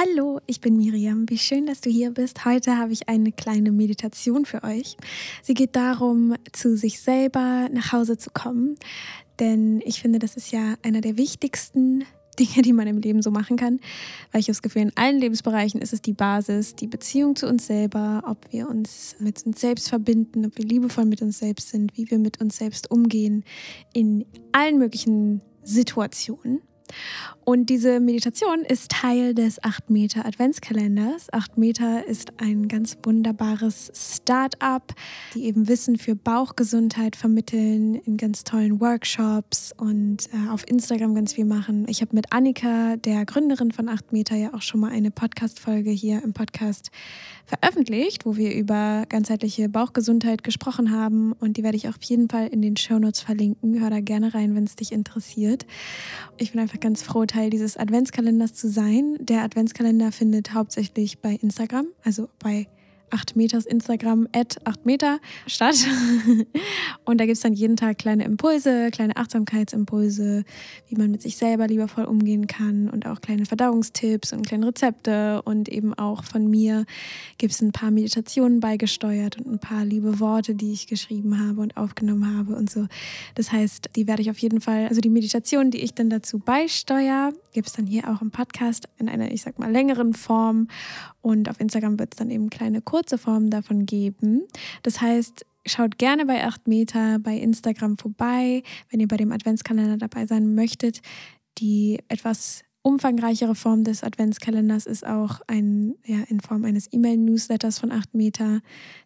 Hallo, ich bin Miriam. Wie schön, dass du hier bist. Heute habe ich eine kleine Meditation für euch. Sie geht darum, zu sich selber nach Hause zu kommen. Denn ich finde, das ist ja einer der wichtigsten Dinge, die man im Leben so machen kann. Weil ich habe das Gefühl, in allen Lebensbereichen ist es die Basis, die Beziehung zu uns selber, ob wir uns mit uns selbst verbinden, ob wir liebevoll mit uns selbst sind, wie wir mit uns selbst umgehen, in allen möglichen Situationen. Und diese Meditation ist Teil des 8 Meter Adventskalenders. 8 Meter ist ein ganz wunderbares Start-up, die eben Wissen für Bauchgesundheit vermitteln in ganz tollen Workshops und äh, auf Instagram ganz viel machen. Ich habe mit Annika, der Gründerin von 8 Meter, ja auch schon mal eine Podcast-Folge hier im Podcast veröffentlicht, wo wir über ganzheitliche Bauchgesundheit gesprochen haben. Und die werde ich auf jeden Fall in den Shownotes verlinken. Hör da gerne rein, wenn es dich interessiert. Ich bin einfach ganz froh, Teil dieses Adventskalenders zu sein. Der Adventskalender findet hauptsächlich bei Instagram, also bei 8 Meters Instagram at 8 Meter statt. Und da gibt es dann jeden Tag kleine Impulse, kleine Achtsamkeitsimpulse, wie man mit sich selber liebevoll umgehen kann und auch kleine Verdauungstipps und kleine Rezepte. Und eben auch von mir gibt es ein paar Meditationen beigesteuert und ein paar liebe Worte, die ich geschrieben habe und aufgenommen habe und so. Das heißt, die werde ich auf jeden Fall, also die Meditation, die ich dann dazu beisteuere, gibt es dann hier auch im Podcast in einer, ich sag mal, längeren Form. Und auf Instagram wird es dann eben kleine kurze Formen davon geben. Das heißt, schaut gerne bei 8 Meter bei Instagram vorbei, wenn ihr bei dem Adventskalender dabei sein möchtet. Die etwas umfangreichere Form des Adventskalenders ist auch ein, ja, in Form eines E-Mail-Newsletters von 8 Meter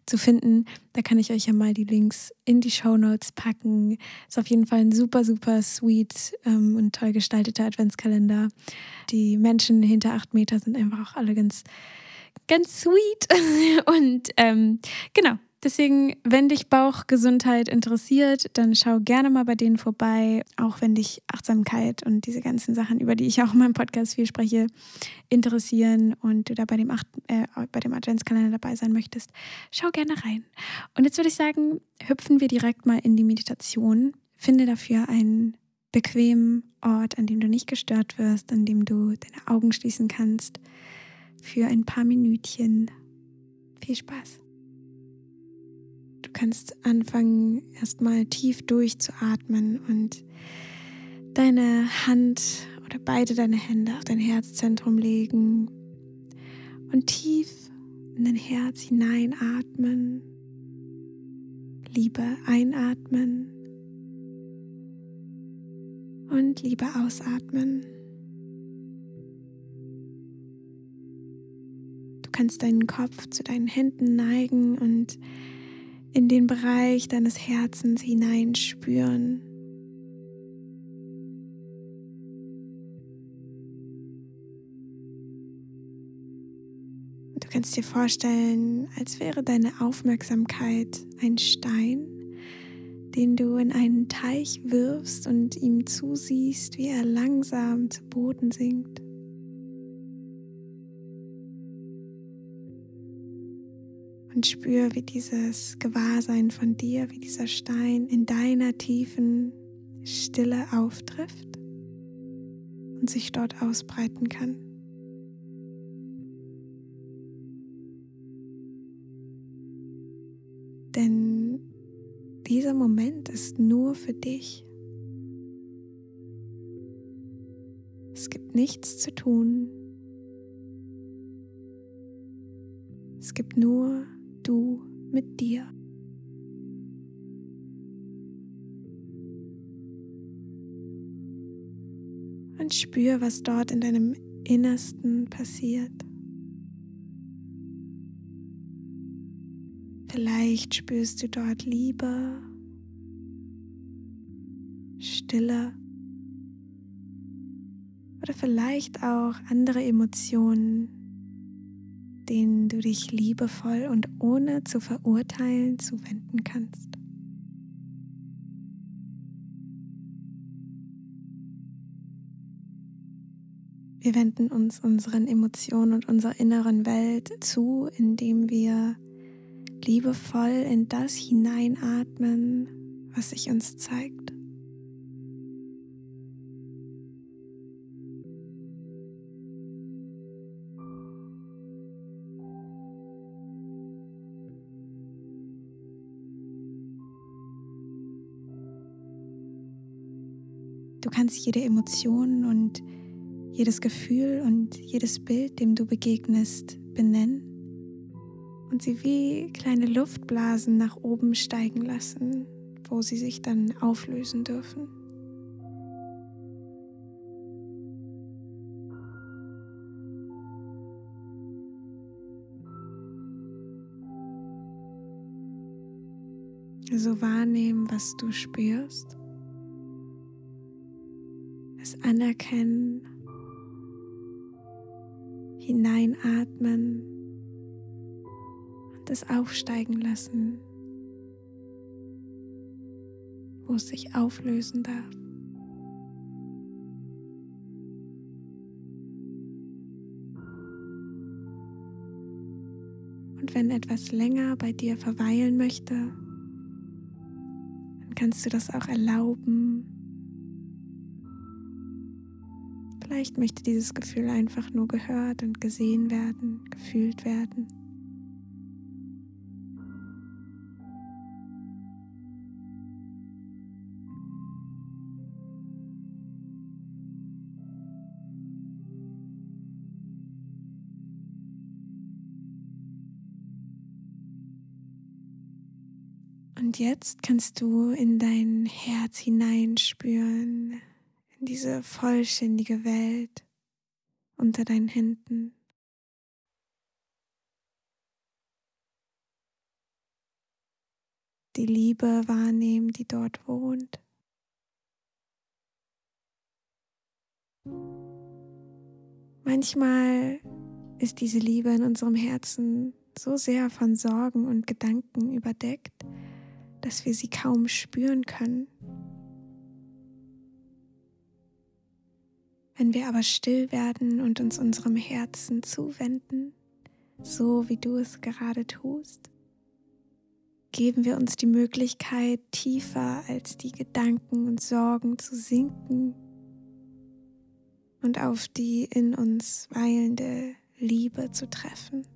zu finden. Da kann ich euch ja mal die Links in die Show Notes packen. Ist auf jeden Fall ein super, super sweet ähm, und toll gestalteter Adventskalender. Die Menschen hinter 8 Meter sind einfach auch alle ganz ganz sweet. Und ähm, genau, deswegen, wenn dich Bauchgesundheit interessiert, dann schau gerne mal bei denen vorbei. Auch wenn dich Achtsamkeit und diese ganzen Sachen, über die ich auch in meinem Podcast viel spreche, interessieren und du da bei dem, Acht, äh, bei dem Adventskalender dabei sein möchtest, schau gerne rein. Und jetzt würde ich sagen, hüpfen wir direkt mal in die Meditation. Finde dafür einen bequemen Ort, an dem du nicht gestört wirst, an dem du deine Augen schließen kannst für ein paar Minütchen. Viel Spaß. Du kannst anfangen, erstmal tief durchzuatmen und deine Hand oder beide deine Hände auf dein Herzzentrum legen und tief in dein Herz hineinatmen, Liebe einatmen und Liebe ausatmen. kannst deinen Kopf zu deinen Händen neigen und in den Bereich deines Herzens hineinspüren. Du kannst dir vorstellen, als wäre deine Aufmerksamkeit ein Stein, den du in einen Teich wirfst und ihm zusiehst, wie er langsam zu Boden sinkt. Und spür, wie dieses Gewahrsein von dir, wie dieser Stein in deiner tiefen Stille auftrifft und sich dort ausbreiten kann. Denn dieser Moment ist nur für dich. Es gibt nichts zu tun. Es gibt nur du mit dir. Und spür, was dort in deinem Innersten passiert. Vielleicht spürst du dort Liebe, Stille oder vielleicht auch andere Emotionen, denen du dich liebevoll und ohne zu verurteilen zuwenden kannst. Wir wenden uns unseren Emotionen und unserer inneren Welt zu, indem wir liebevoll in das hineinatmen, was sich uns zeigt. Kannst jede Emotion und jedes Gefühl und jedes Bild, dem du begegnest, benennen und sie wie kleine Luftblasen nach oben steigen lassen, wo sie sich dann auflösen dürfen. So wahrnehmen, was du spürst. Anerkennen, hineinatmen und es aufsteigen lassen, wo es sich auflösen darf. Und wenn etwas länger bei dir verweilen möchte, kannst du das auch erlauben. Vielleicht möchte dieses Gefühl einfach nur gehört und gesehen werden, gefühlt werden. Und jetzt kannst du in dein Herz hineinspüren, in diese vollständige Welt unter deinen Händen. Die Liebe wahrnehmen, die dort wohnt. Manchmal ist diese Liebe in unserem Herzen so sehr von Sorgen und Gedanken überdeckt, dass wir sie kaum spüren können. Wenn wir aber still werden und uns unserem Herzen zuwenden, so wie du es gerade tust, geben wir uns die Möglichkeit, tiefer als die Gedanken und Sorgen zu sinken und auf die in uns weilende Liebe zu treffen.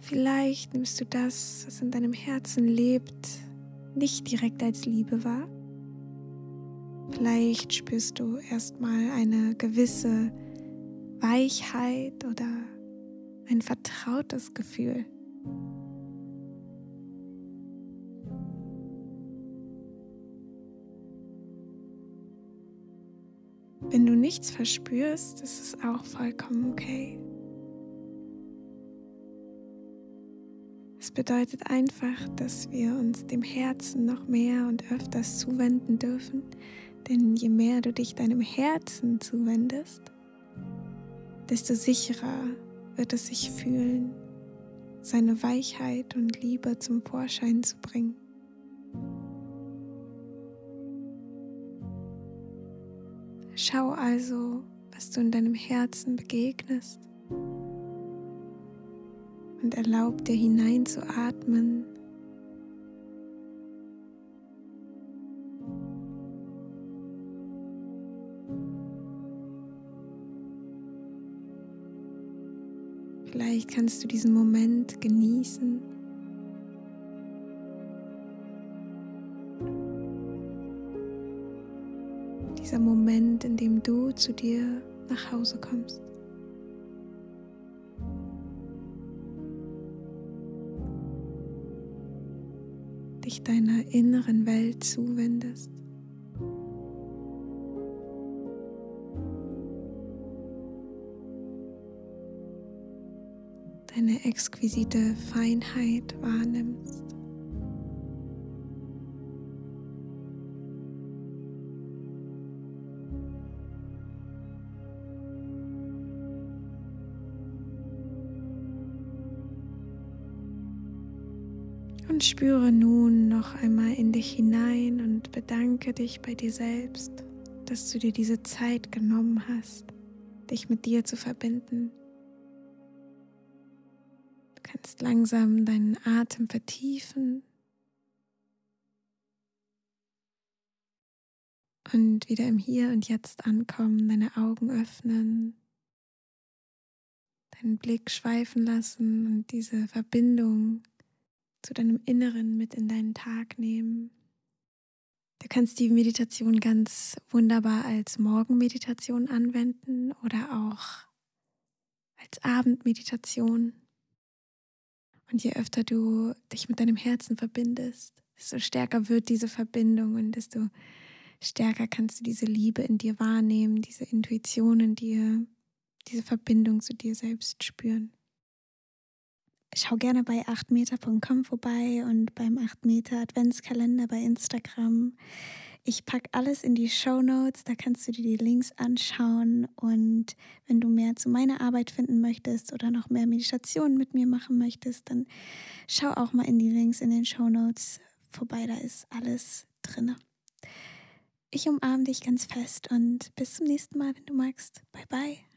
Vielleicht nimmst du das, was in deinem Herzen lebt, nicht direkt als Liebe wahr. Vielleicht spürst du erstmal eine gewisse Weichheit oder ein vertrautes Gefühl. Wenn du nichts verspürst, ist es auch vollkommen okay. Bedeutet einfach, dass wir uns dem Herzen noch mehr und öfters zuwenden dürfen, denn je mehr du dich deinem Herzen zuwendest, desto sicherer wird es sich fühlen, seine Weichheit und Liebe zum Vorschein zu bringen. Schau also, was du in deinem Herzen begegnest und erlaub dir hineinzuatmen. Vielleicht kannst du diesen Moment genießen. Dieser Moment, in dem du zu dir nach Hause kommst. Dich deiner inneren Welt zuwendest. Deine exquisite Feinheit wahrnimmst. Und spüre nun noch einmal in dich hinein und bedanke dich bei dir selbst, dass du dir diese Zeit genommen hast, dich mit dir zu verbinden. Du kannst langsam deinen Atem vertiefen und wieder im Hier und Jetzt ankommen, deine Augen öffnen, deinen Blick schweifen lassen und diese Verbindung zu deinem Inneren mit in deinen Tag nehmen. Du kannst die Meditation ganz wunderbar als Morgenmeditation anwenden oder auch als Abendmeditation. Und je öfter du dich mit deinem Herzen verbindest, desto stärker wird diese Verbindung und desto stärker kannst du diese Liebe in dir wahrnehmen, diese Intuition in dir, diese Verbindung zu dir selbst spüren. Schau gerne bei 8meter.com vorbei und beim 8 Meter Adventskalender bei Instagram. Ich packe alles in die Show Notes, da kannst du dir die Links anschauen. Und wenn du mehr zu meiner Arbeit finden möchtest oder noch mehr Meditationen mit mir machen möchtest, dann schau auch mal in die Links in den Show Notes vorbei, da ist alles drin. Ich umarme dich ganz fest und bis zum nächsten Mal, wenn du magst. Bye bye.